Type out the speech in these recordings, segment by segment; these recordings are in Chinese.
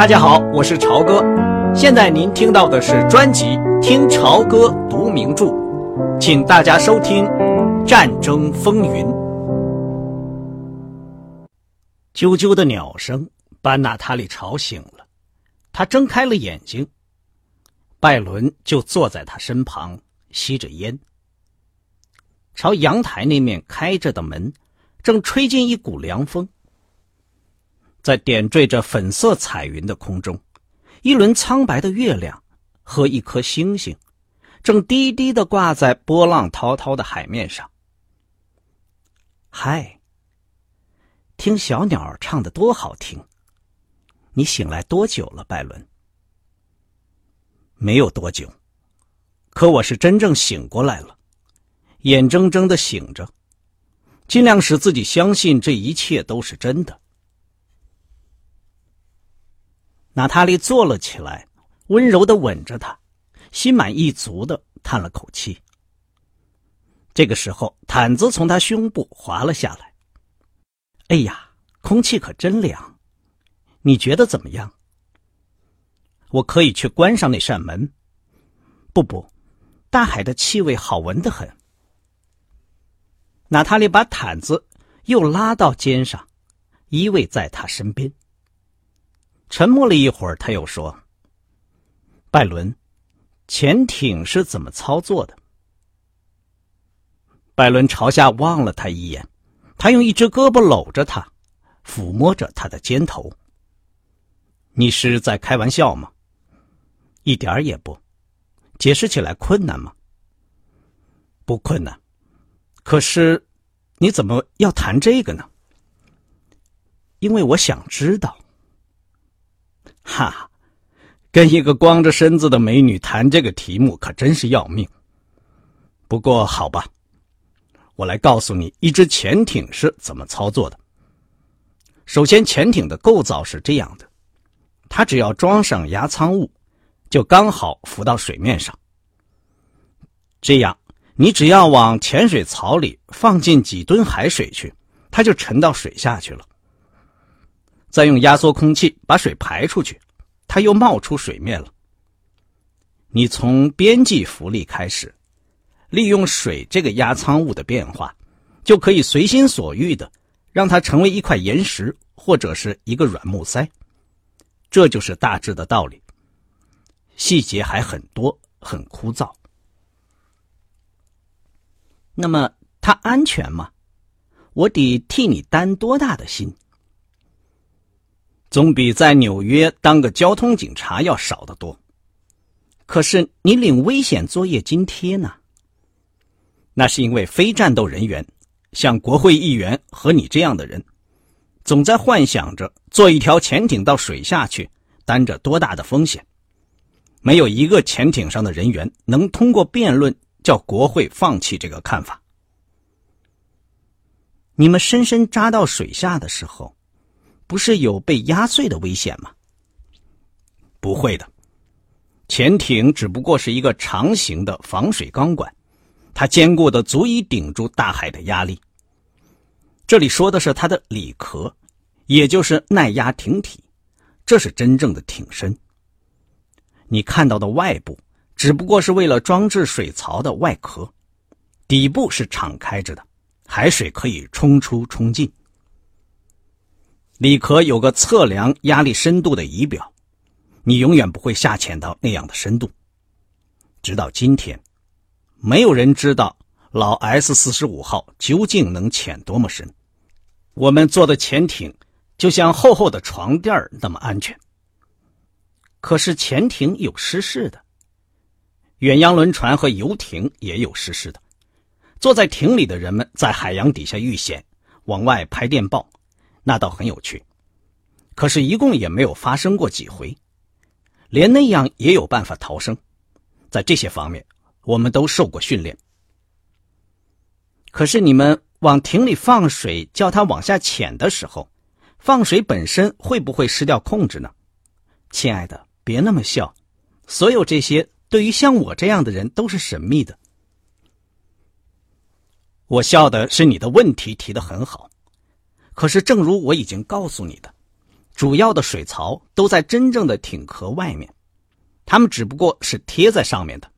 大家好，我是朝哥。现在您听到的是专辑《听朝歌读名著》，请大家收听《战争风云》。啾啾的鸟声把娜塔莉吵醒了，她睁开了眼睛，拜伦就坐在她身旁吸着烟。朝阳台那面开着的门，正吹进一股凉风。在点缀着粉色彩云的空中，一轮苍白的月亮和一颗星星，正低低的挂在波浪滔滔的海面上。嗨，听小鸟唱的多好听！你醒来多久了，拜伦？没有多久，可我是真正醒过来了，眼睁睁的醒着，尽量使自己相信这一切都是真的。娜塔莉坐了起来，温柔的吻着他，心满意足的叹了口气。这个时候，毯子从他胸部滑了下来。哎呀，空气可真凉！你觉得怎么样？我可以去关上那扇门。不不，大海的气味好闻的很。娜塔莉把毯子又拉到肩上，依偎在他身边。沉默了一会儿，他又说：“拜伦，潜艇是怎么操作的？”拜伦朝下望了他一眼，他用一只胳膊搂着他，抚摸着他的肩头。“你是在开玩笑吗？”“一点儿也不。”“解释起来困难吗？”“不困难。”“可是，你怎么要谈这个呢？”“因为我想知道。”哈，跟一个光着身子的美女谈这个题目可真是要命。不过好吧，我来告诉你一只潜艇是怎么操作的。首先，潜艇的构造是这样的：它只要装上压舱物，就刚好浮到水面上。这样，你只要往潜水槽里放进几吨海水去，它就沉到水下去了。再用压缩空气把水排出去，它又冒出水面了。你从边际浮力开始，利用水这个压舱物的变化，就可以随心所欲的让它成为一块岩石或者是一个软木塞。这就是大致的道理。细节还很多，很枯燥。那么它安全吗？我得替你担多大的心？总比在纽约当个交通警察要少得多。可是你领危险作业津贴呢？那是因为非战斗人员，像国会议员和你这样的人，总在幻想着坐一条潜艇到水下去，担着多大的风险。没有一个潜艇上的人员能通过辩论叫国会放弃这个看法。你们深深扎到水下的时候。不是有被压碎的危险吗？不会的，潜艇只不过是一个长形的防水钢管，它坚固的足以顶住大海的压力。这里说的是它的里壳，也就是耐压艇体，这是真正的艇身。你看到的外部只不过是为了装置水槽的外壳，底部是敞开着的，海水可以冲出冲进。里壳有个测量压力深度的仪表，你永远不会下潜到那样的深度。直到今天，没有人知道老 S 四十五号究竟能潜多么深。我们坐的潜艇就像厚厚的床垫那么安全。可是潜艇有失事的，远洋轮船和游艇也有失事的。坐在艇里的人们在海洋底下遇险，往外拍电报。那倒很有趣，可是，一共也没有发生过几回，连那样也有办法逃生。在这些方面，我们都受过训练。可是，你们往艇里放水，叫它往下潜的时候，放水本身会不会失掉控制呢？亲爱的，别那么笑。所有这些对于像我这样的人都是神秘的。我笑的是你的问题提的很好。可是，正如我已经告诉你的，主要的水槽都在真正的艇壳外面，它们只不过是贴在上面的。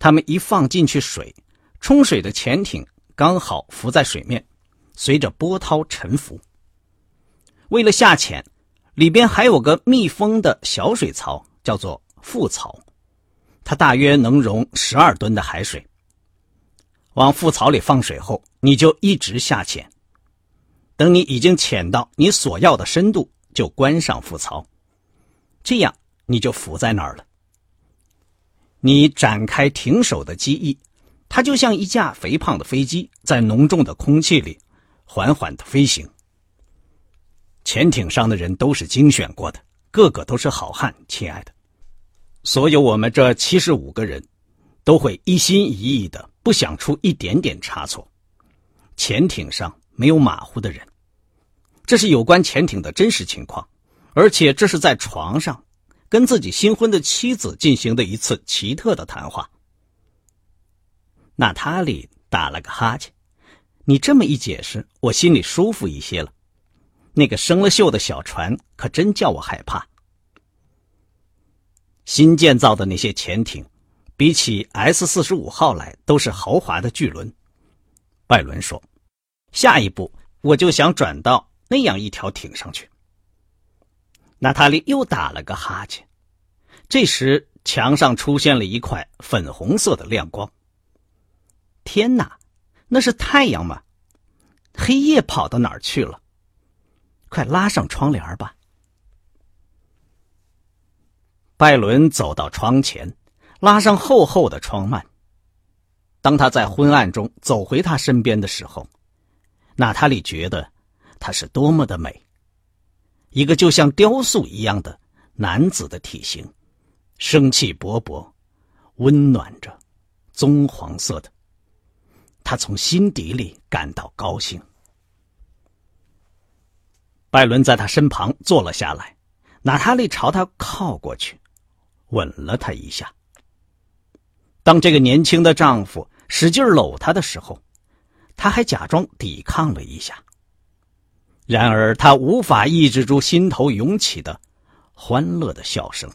它们一放进去水，冲水的潜艇刚好浮在水面，随着波涛沉浮。为了下潜，里边还有个密封的小水槽，叫做副槽，它大约能容十二吨的海水。往副槽里放水后，你就一直下潜。等你已经潜到你所要的深度，就关上浮槽，这样你就浮在那儿了。你展开停手的机翼，它就像一架肥胖的飞机，在浓重的空气里缓缓的飞行。潜艇上的人都是精选过的，个个都是好汉，亲爱的。所有我们这七十五个人，都会一心一意的，不想出一点点差错。潜艇上没有马虎的人，这是有关潜艇的真实情况，而且这是在床上。跟自己新婚的妻子进行的一次奇特的谈话。娜塔莉打了个哈欠，你这么一解释，我心里舒服一些了。那个生了锈的小船可真叫我害怕。新建造的那些潜艇，比起 S 四十五号来都是豪华的巨轮。拜伦说：“下一步我就想转到那样一条艇上去。”娜塔莉又打了个哈欠，这时墙上出现了一块粉红色的亮光。天哪，那是太阳吗？黑夜跑到哪儿去了？快拉上窗帘吧。拜伦走到窗前，拉上厚厚的窗幔。当他在昏暗中走回他身边的时候，娜塔莉觉得他是多么的美。一个就像雕塑一样的男子的体型，生气勃勃，温暖着，棕黄色的。他从心底里感到高兴。拜伦在他身旁坐了下来，娜塔莉朝他靠过去，吻了他一下。当这个年轻的丈夫使劲搂她的时候，他还假装抵抗了一下。然而，他无法抑制住心头涌起的欢乐的笑声。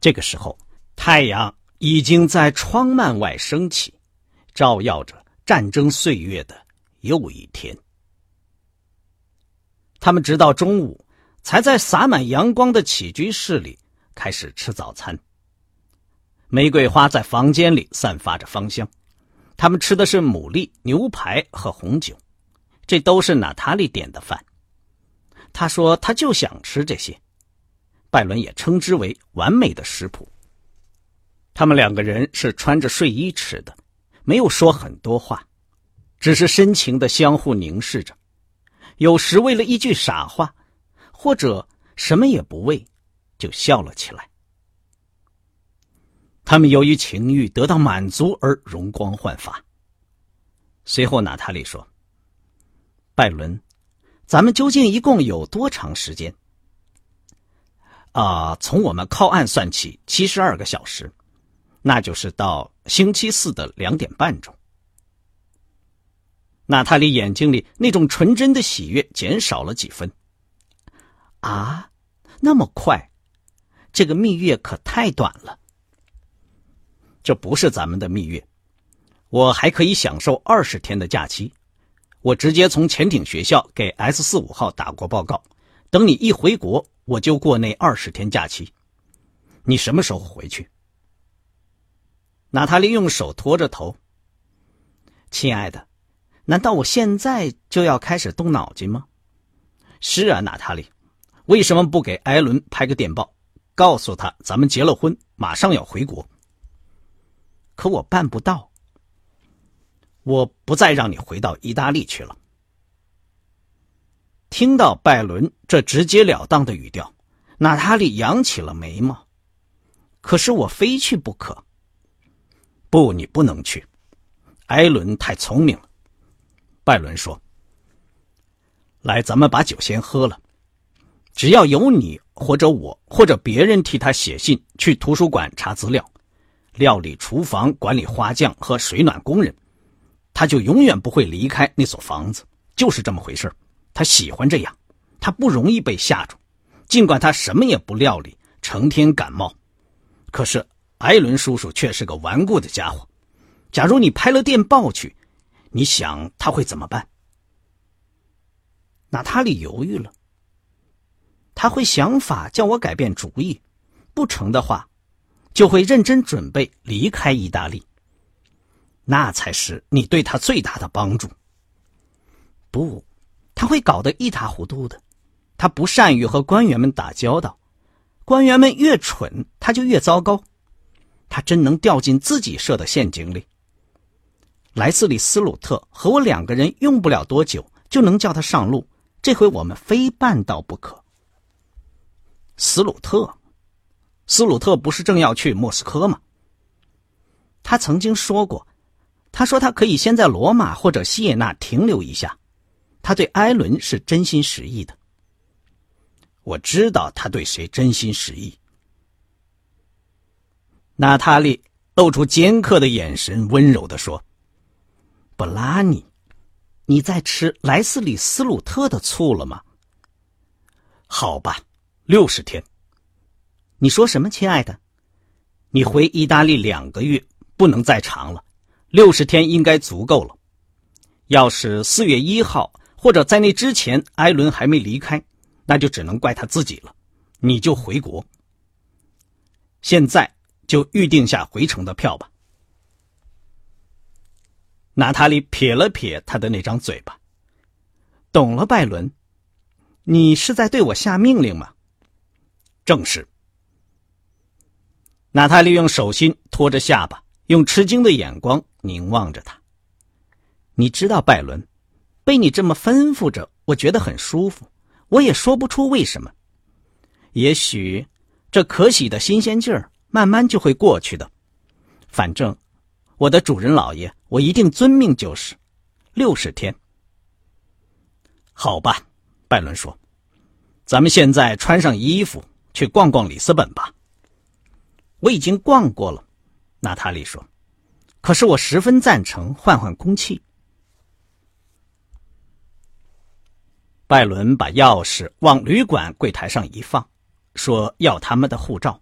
这个时候，太阳已经在窗幔外升起，照耀着战争岁月的又一天。他们直到中午，才在洒满阳光的起居室里开始吃早餐。玫瑰花在房间里散发着芳香。他们吃的是牡蛎、牛排和红酒。这都是娜塔莉点的饭，他说他就想吃这些，拜伦也称之为完美的食谱。他们两个人是穿着睡衣吃的，没有说很多话，只是深情的相互凝视着，有时为了一句傻话，或者什么也不为，就笑了起来。他们由于情欲得到满足而容光焕发。随后，娜塔莉说。拜伦，咱们究竟一共有多长时间？啊，从我们靠岸算起，七十二个小时，那就是到星期四的两点半钟。娜塔莉眼睛里那种纯真的喜悦减少了几分。啊，那么快？这个蜜月可太短了。这不是咱们的蜜月，我还可以享受二十天的假期。我直接从潜艇学校给 S 四五号打过报告，等你一回国，我就过那二十天假期。你什么时候回去？娜塔莉用手托着头。亲爱的，难道我现在就要开始动脑筋吗？是啊，娜塔莉，为什么不给艾伦拍个电报，告诉他咱们结了婚，马上要回国？可我办不到。我不再让你回到意大利去了。听到拜伦这直截了当的语调，娜塔莉扬起了眉毛。可是我非去不可。不，你不能去。艾伦太聪明了。拜伦说：“来，咱们把酒先喝了。只要有你或者我或者别人替他写信去图书馆查资料，料理厨房、管理花匠和水暖工人。”他就永远不会离开那所房子，就是这么回事他喜欢这样，他不容易被吓住，尽管他什么也不料理，成天感冒。可是艾伦叔叔却是个顽固的家伙。假如你拍了电报去，你想他会怎么办？娜塔莉犹豫了。他会想法叫我改变主意，不成的话，就会认真准备离开意大利。那才是你对他最大的帮助。不，他会搞得一塌糊涂的。他不善于和官员们打交道，官员们越蠢，他就越糟糕。他真能掉进自己设的陷阱里。莱斯里斯鲁特和我两个人用不了多久就能叫他上路，这回我们非办到不可。斯鲁特，斯鲁特不是正要去莫斯科吗？他曾经说过，他说他可以先在罗马或者西耶纳停留一下。他对埃伦是真心实意的。我知道他对谁真心实意。娜塔莉露出尖刻的眼神，温柔的说：“布拉尼，你在吃莱斯里斯鲁特的醋了吗？”好吧。六十天，你说什么，亲爱的？你回意大利两个月，不能再长了。六十天应该足够了。要是四月一号或者在那之前，艾伦还没离开，那就只能怪他自己了。你就回国。现在就预定下回程的票吧。娜塔莉撇了撇他的那张嘴巴。懂了，拜伦，你是在对我下命令吗？正是。娜塔莉用手心托着下巴，用吃惊的眼光凝望着他。你知道，拜伦，被你这么吩咐着，我觉得很舒服。我也说不出为什么。也许这可喜的新鲜劲儿慢慢就会过去的。反正我的主人老爷，我一定遵命就是。六十天。好吧，拜伦说：“咱们现在穿上衣服。”去逛逛里斯本吧。我已经逛过了，娜塔莉说。可是我十分赞成换换空气。拜伦把钥匙往旅馆柜台上一放，说要他们的护照。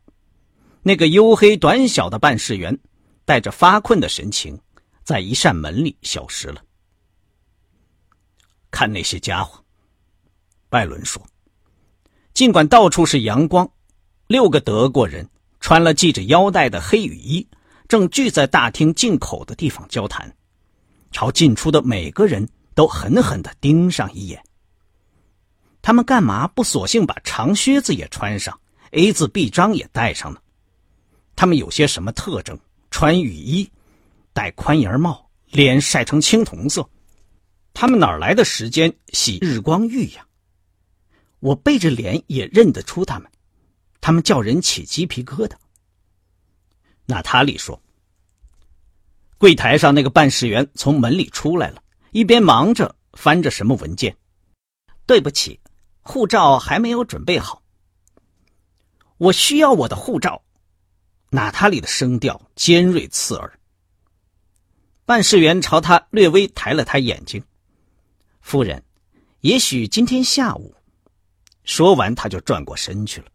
那个黝黑短小的办事员带着发困的神情，在一扇门里消失了。看那些家伙，拜伦说。尽管到处是阳光，六个德国人穿了系着腰带的黑雨衣，正聚在大厅进口的地方交谈，朝进出的每个人都狠狠的盯上一眼。他们干嘛不索性把长靴子也穿上，A 字臂章也戴上呢？他们有些什么特征？穿雨衣，戴宽檐帽，脸晒成青铜色，他们哪来的时间洗日光浴呀？我背着脸也认得出他们，他们叫人起鸡皮疙瘩。娜塔莉说：“柜台上那个办事员从门里出来了，一边忙着翻着什么文件。对不起，护照还没有准备好。我需要我的护照。”娜塔莉的声调尖锐刺耳。办事员朝他略微抬了抬眼睛：“夫人，也许今天下午。”说完，他就转过身去了。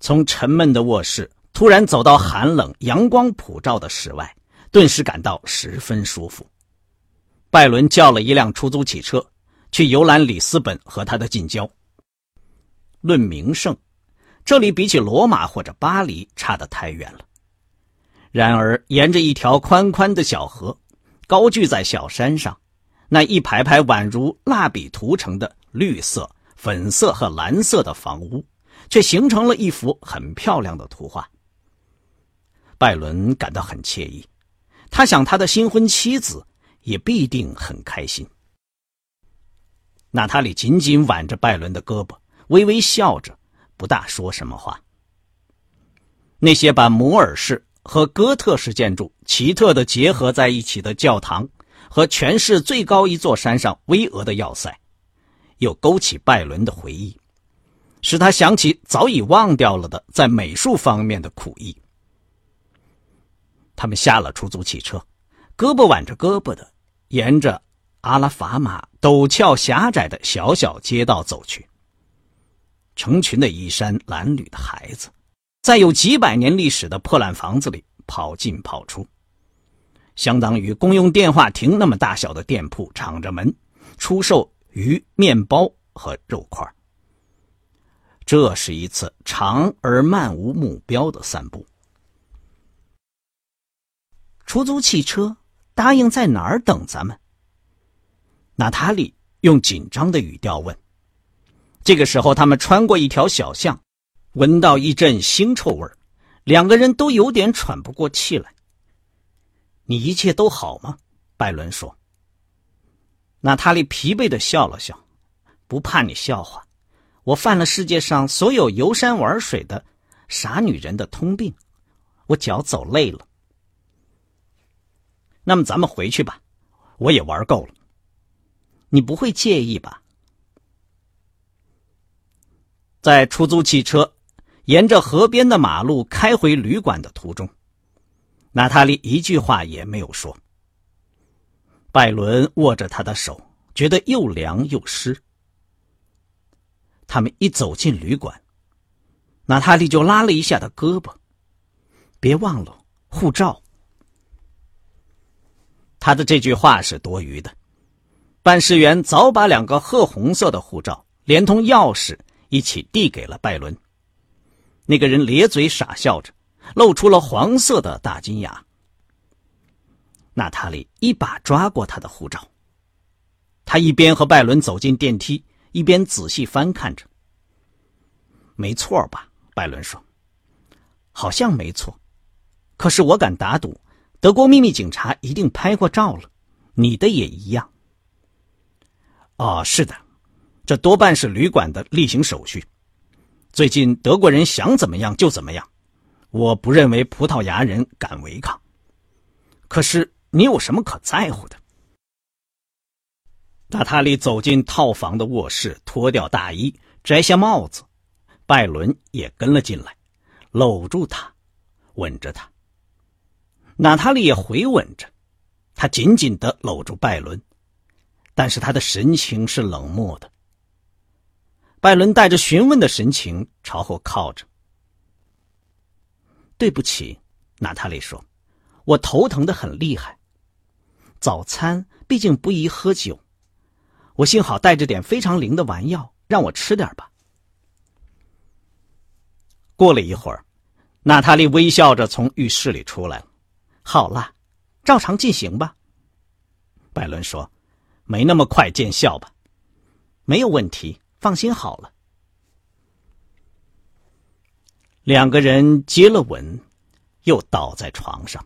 从沉闷的卧室突然走到寒冷、阳光普照的室外，顿时感到十分舒服。拜伦叫了一辆出租汽车，去游览里斯本和他的近郊。论名胜，这里比起罗马或者巴黎差得太远了。然而，沿着一条宽宽的小河，高踞在小山上。那一排排宛如蜡笔涂成的绿色、粉色和蓝色的房屋，却形成了一幅很漂亮的图画。拜伦感到很惬意，他想他的新婚妻子也必定很开心。娜塔莉紧紧挽着拜伦的胳膊，微微笑着，不大说什么话。那些把摩尔式和哥特式建筑奇特的结合在一起的教堂。和全市最高一座山上巍峨的要塞，又勾起拜伦的回忆，使他想起早已忘掉了的在美术方面的苦役。他们下了出租汽车，胳膊挽着胳膊的，沿着阿拉法马陡峭狭窄的小小街道走去。成群的衣衫褴褛的孩子，在有几百年历史的破烂房子里跑进跑出，相当于公用电话亭那么大小的店铺敞着门，出售鱼、面包和肉块。这是一次长而漫无目标的散步。出租汽车答应在哪儿等咱们？娜塔莉用紧张的语调问。这个时候，他们穿过一条小巷，闻到一阵腥臭味两个人都有点喘不过气来。你一切都好吗？拜伦说。娜塔莉疲惫的笑了笑，不怕你笑话，我犯了世界上所有游山玩水的傻女人的通病，我脚走累了。那么咱们回去吧，我也玩够了。你不会介意吧？在出租汽车沿着河边的马路开回旅馆的途中，娜塔莉一句话也没有说。拜伦握着她的手，觉得又凉又湿。他们一走进旅馆，娜塔莉就拉了一下他胳膊：“别忘了护照。”他的这句话是多余的。办事员早把两个褐红色的护照连同钥匙。一起递给了拜伦。那个人咧嘴傻笑着，露出了黄色的大金牙。娜塔莉一把抓过他的护照。他一边和拜伦走进电梯，一边仔细翻看着。没错吧？拜伦说。好像没错，可是我敢打赌，德国秘密警察一定拍过照了。你的也一样。哦，是的。这多半是旅馆的例行手续。最近德国人想怎么样就怎么样，我不认为葡萄牙人敢违抗。可是你有什么可在乎的？娜塔莉走进套房的卧室，脱掉大衣，摘下帽子。拜伦也跟了进来，搂住她，吻着她。娜塔莉也回吻着，她紧紧的搂住拜伦，但是他的神情是冷漠的。拜伦带着询问的神情朝后靠着。对不起，娜塔莉说：“我头疼的很厉害。早餐毕竟不宜喝酒，我幸好带着点非常灵的丸药，让我吃点吧。”过了一会儿，娜塔莉微笑着从浴室里出来了。好了，照常进行吧。拜伦说：“没那么快见效吧？没有问题。”放心好了，两个人接了吻，又倒在床上。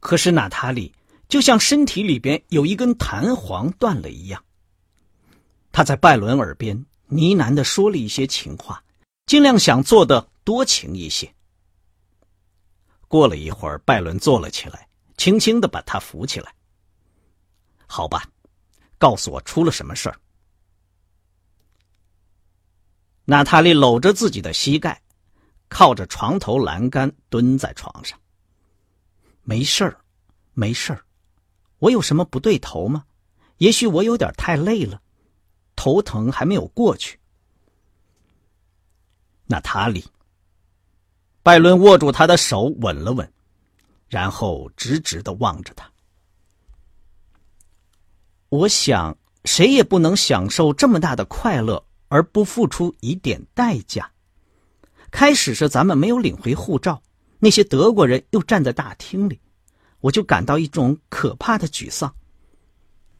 可是娜塔莉就像身体里边有一根弹簧断了一样。他在拜伦耳边呢喃的说了一些情话，尽量想做的多情一些。过了一会儿，拜伦坐了起来，轻轻的把他扶起来。好吧，告诉我出了什么事儿。娜塔莉搂着自己的膝盖，靠着床头栏杆蹲在床上。没事儿，没事儿，我有什么不对头吗？也许我有点太累了，头疼还没有过去。娜塔莉，拜伦握住他的手，吻了吻，然后直直的望着他。我想，谁也不能享受这么大的快乐。而不付出一点代价。开始是咱们没有领回护照，那些德国人又站在大厅里，我就感到一种可怕的沮丧。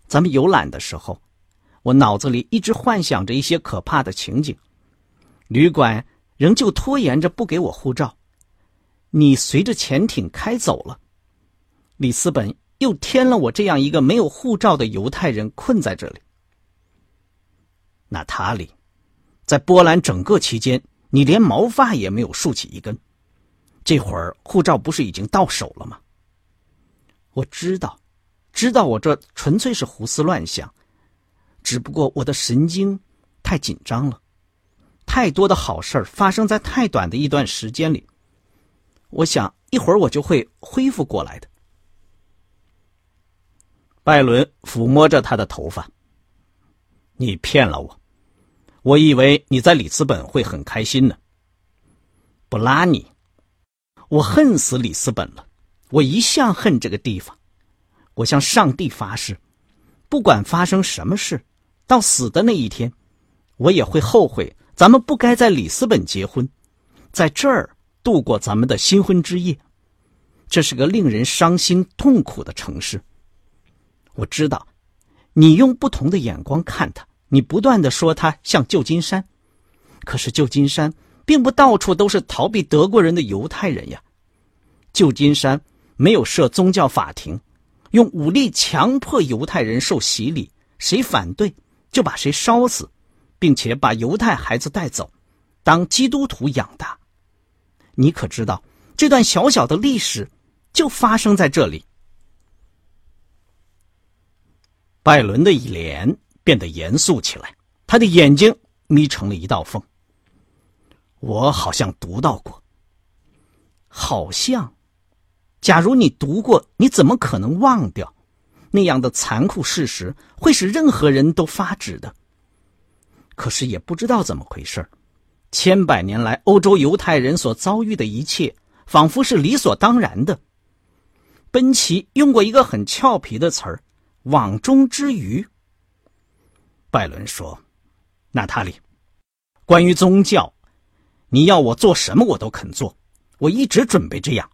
咱们游览的时候，我脑子里一直幻想着一些可怕的情景。旅馆仍旧拖延着不给我护照，你随着潜艇开走了，里斯本又添了我这样一个没有护照的犹太人困在这里。娜塔莉。在波兰整个期间，你连毛发也没有竖起一根。这会儿护照不是已经到手了吗？我知道，知道我这纯粹是胡思乱想，只不过我的神经太紧张了，太多的好事发生在太短的一段时间里。我想一会儿我就会恢复过来的。拜伦抚摸着他的头发。你骗了我，我以为你在里斯本会很开心呢。不拉你，我恨死里斯本了，我一向恨这个地方。我向上帝发誓，不管发生什么事，到死的那一天，我也会后悔。咱们不该在里斯本结婚，在这儿度过咱们的新婚之夜。这是个令人伤心痛苦的城市。我知道，你用不同的眼光看它，你不断的说它像旧金山，可是旧金山并不到处都是逃避德国人的犹太人呀。旧金山没有设宗教法庭，用武力强迫犹太人受洗礼，谁反对就把谁烧死，并且把犹太孩子带走，当基督徒养大。你可知道这段小小的历史？就发生在这里。拜伦的脸变得严肃起来，他的眼睛眯成了一道缝。我好像读到过，好像，假如你读过，你怎么可能忘掉那样的残酷事实？会使任何人都发指的。可是也不知道怎么回事千百年来，欧洲犹太人所遭遇的一切，仿佛是理所当然的。奔奇用过一个很俏皮的词儿，“网中之鱼。”拜伦说：“娜塔莉，关于宗教，你要我做什么我都肯做，我一直准备这样。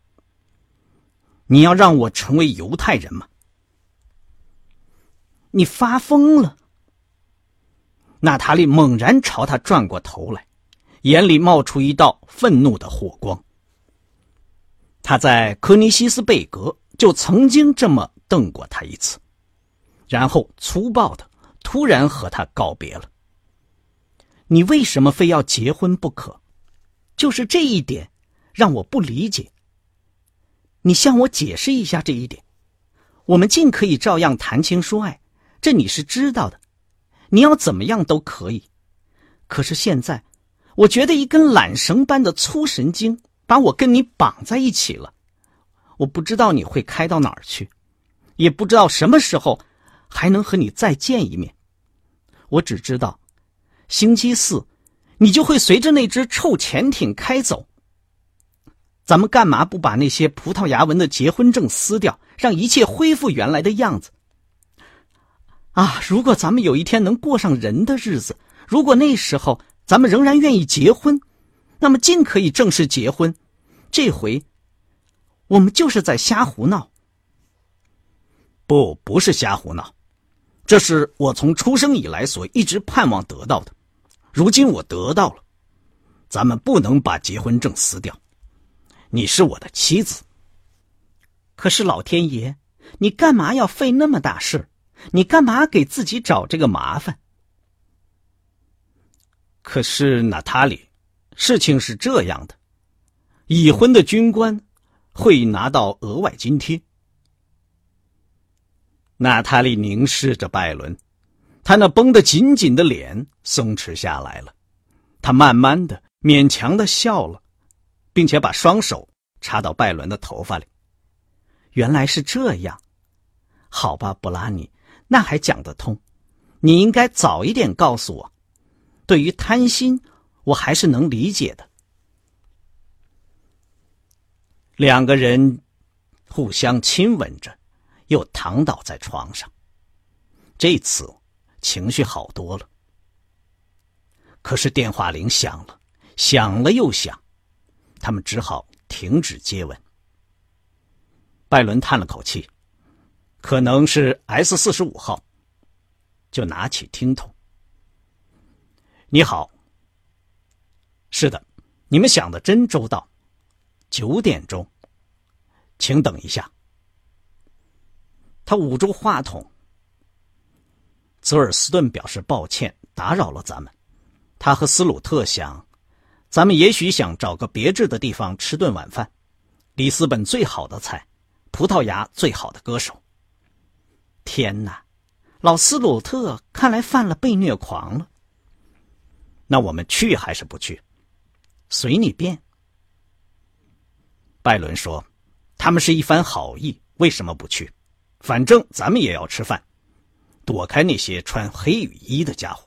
你要让我成为犹太人吗？你发疯了！”娜塔莉猛然朝他转过头来，眼里冒出一道愤怒的火光。他在科尼西斯贝格。就曾经这么瞪过他一次，然后粗暴的突然和他告别了。你为什么非要结婚不可？就是这一点让我不理解。你向我解释一下这一点。我们尽可以照样谈情说爱，这你是知道的。你要怎么样都可以。可是现在，我觉得一根缆绳般的粗神经把我跟你绑在一起了。我不知道你会开到哪儿去，也不知道什么时候还能和你再见一面。我只知道，星期四你就会随着那只臭潜艇开走。咱们干嘛不把那些葡萄牙文的结婚证撕掉，让一切恢复原来的样子？啊！如果咱们有一天能过上人的日子，如果那时候咱们仍然愿意结婚，那么尽可以正式结婚。这回。我们就是在瞎胡闹。不，不是瞎胡闹，这是我从出生以来所一直盼望得到的。如今我得到了，咱们不能把结婚证撕掉。你是我的妻子。可是老天爷，你干嘛要费那么大事？你干嘛给自己找这个麻烦？可是娜塔莉，事情是这样的，已婚的军官。会拿到额外津贴。娜塔莉凝视着拜伦，他那绷得紧紧的脸松弛下来了，他慢慢的、勉强的笑了，并且把双手插到拜伦的头发里。原来是这样，好吧，布拉尼，那还讲得通。你应该早一点告诉我。对于贪心，我还是能理解的。两个人互相亲吻着，又躺倒在床上。这次情绪好多了。可是电话铃响了，响了又响，他们只好停止接吻。拜伦叹了口气，可能是 S 四十五号，就拿起听筒。你好。是的，你们想的真周到。九点钟，请等一下。他捂住话筒。泽尔斯顿表示抱歉，打扰了咱们。他和斯鲁特想，咱们也许想找个别致的地方吃顿晚饭。里斯本最好的菜，葡萄牙最好的歌手。天哪，老斯鲁特看来犯了被虐狂了。那我们去还是不去？随你便。拜伦说：“他们是一番好意，为什么不去？反正咱们也要吃饭，躲开那些穿黑雨衣的家伙。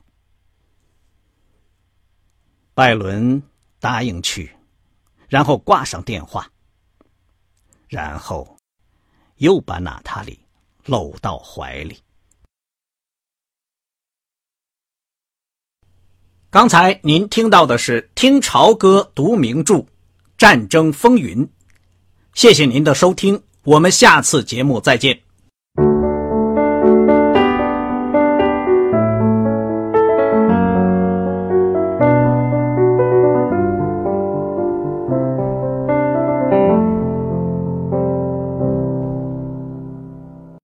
拜伦答应去，然后挂上电话，然后又把娜塔莉搂到怀里。刚才您听到的是《听潮歌读名著：战争风云》，谢谢您的收听，我们下次节目再见。